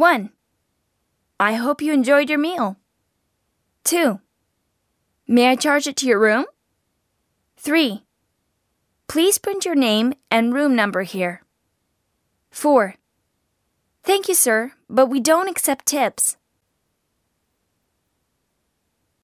1. I hope you enjoyed your meal. 2. May I charge it to your room? 3. Please print your name and room number here. 4. Thank you, sir, but we don't accept tips.